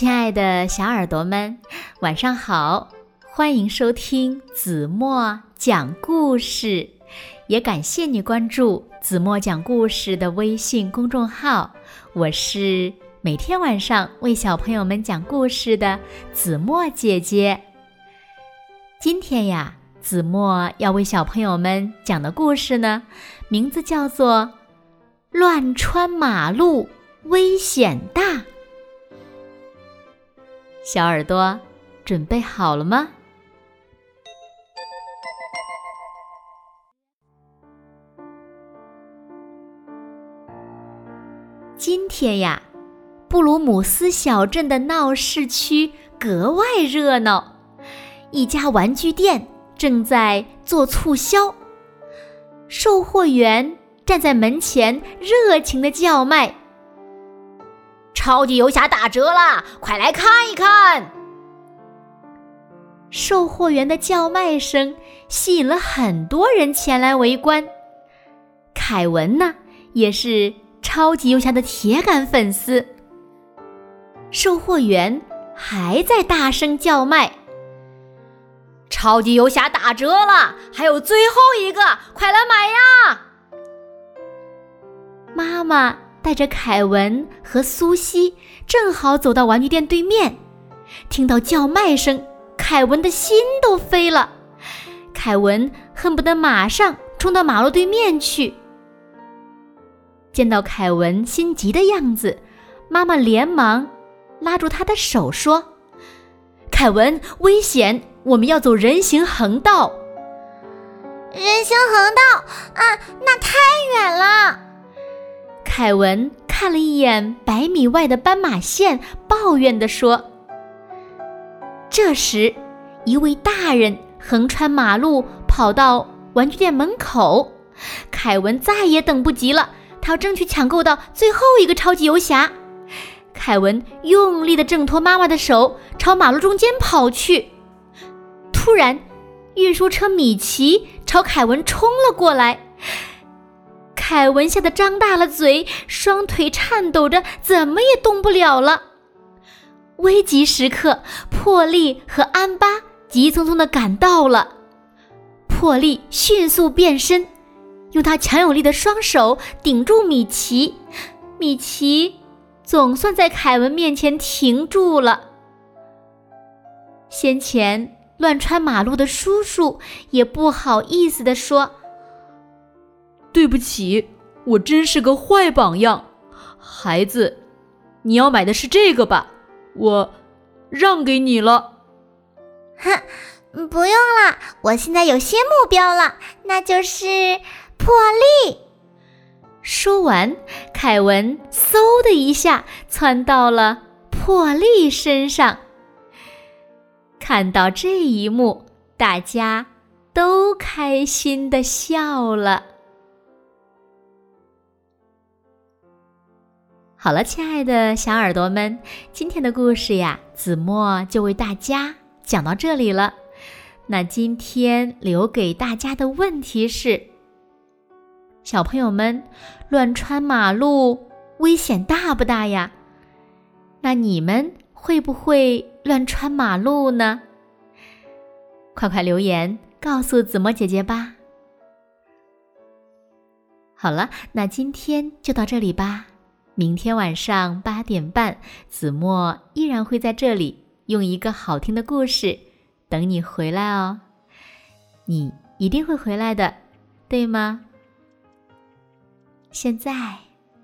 亲爱的小耳朵们，晚上好！欢迎收听子墨讲故事，也感谢你关注子墨讲故事的微信公众号。我是每天晚上为小朋友们讲故事的子墨姐姐。今天呀，子墨要为小朋友们讲的故事呢，名字叫做《乱穿马路危险大》。小耳朵，准备好了吗？今天呀，布鲁姆斯小镇的闹市区格外热闹，一家玩具店正在做促销，售货员站在门前热情的叫卖。超级游侠打折啦！快来看一看！售货员的叫卖声吸引了很多人前来围观。凯文呢，也是超级游侠的铁杆粉丝。售货员还在大声叫卖：“超级游侠打折了，还有最后一个，快来买呀！”妈妈。带着凯文和苏西，正好走到玩具店对面，听到叫卖声，凯文的心都飞了。凯文恨不得马上冲到马路对面去。见到凯文心急的样子，妈妈连忙拉住他的手说：“凯文，危险！我们要走人行横道。”人行横道啊，那太远了。凯文看了一眼百米外的斑马线，抱怨地说：“这时，一位大人横穿马路跑到玩具店门口。凯文再也等不及了，他要争取抢购到最后一个超级游侠。凯文用力地挣脱妈妈的手，朝马路中间跑去。突然，运输车米奇朝凯文冲了过来。”凯文吓得张大了嘴，双腿颤抖着，怎么也动不了了。危急时刻，破例和安巴急匆匆的赶到了。破例迅速变身，用他强有力的双手顶住米奇。米奇总算在凯文面前停住了。先前乱穿马路的叔叔也不好意思地说。对不起，我真是个坏榜样。孩子，你要买的是这个吧？我让给你了。哼，不用了，我现在有新目标了，那就是破例。说完，凯文嗖的一下窜到了破例身上。看到这一幕，大家都开心的笑了。好了，亲爱的小耳朵们，今天的故事呀，子墨就为大家讲到这里了。那今天留给大家的问题是：小朋友们，乱穿马路危险大不大呀？那你们会不会乱穿马路呢？快快留言告诉子墨姐姐吧。好了，那今天就到这里吧。明天晚上八点半，子墨依然会在这里用一个好听的故事等你回来哦。你一定会回来的，对吗？现在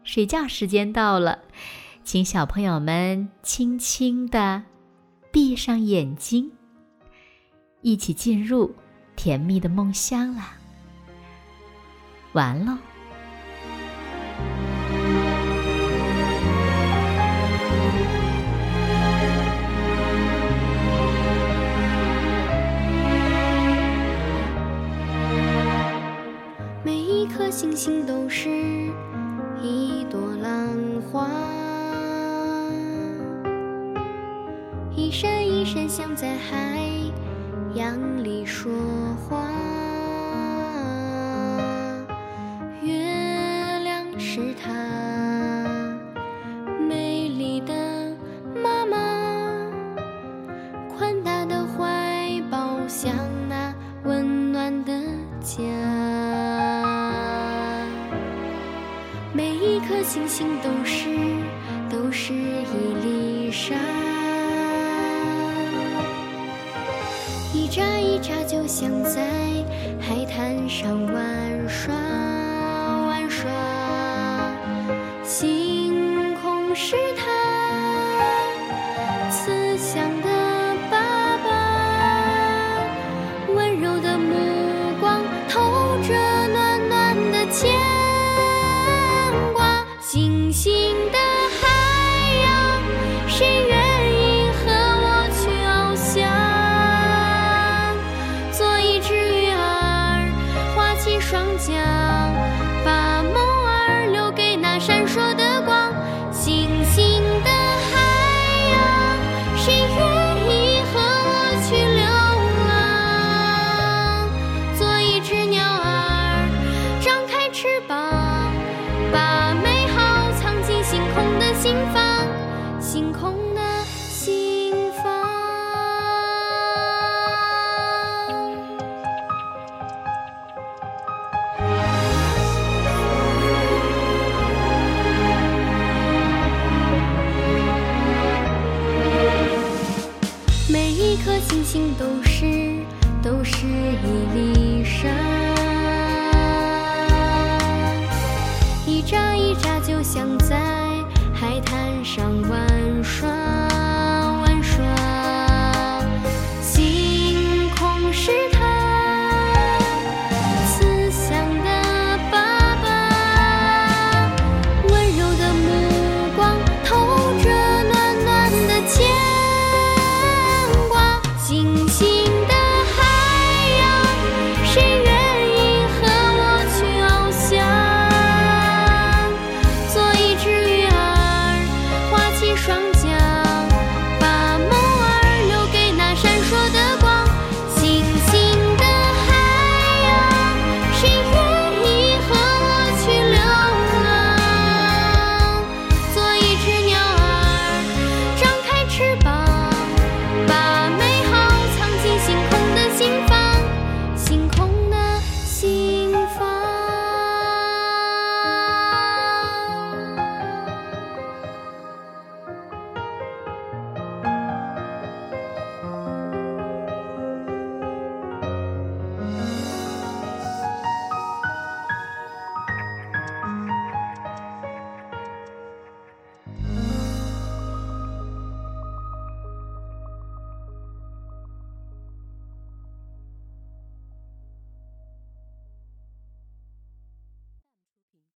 睡觉时间到了，请小朋友们轻轻的闭上眼睛，一起进入甜蜜的梦乡了。完喽。星星都是一朵浪花一闪一闪像在海洋里说话月亮是她美丽的妈妈宽大的怀抱像那温暖的家。星星都是都是一粒沙，一眨一眨就像在海滩上玩耍玩耍。星空是家。星星都是都是一粒沙，一眨一眨就像在海滩上玩。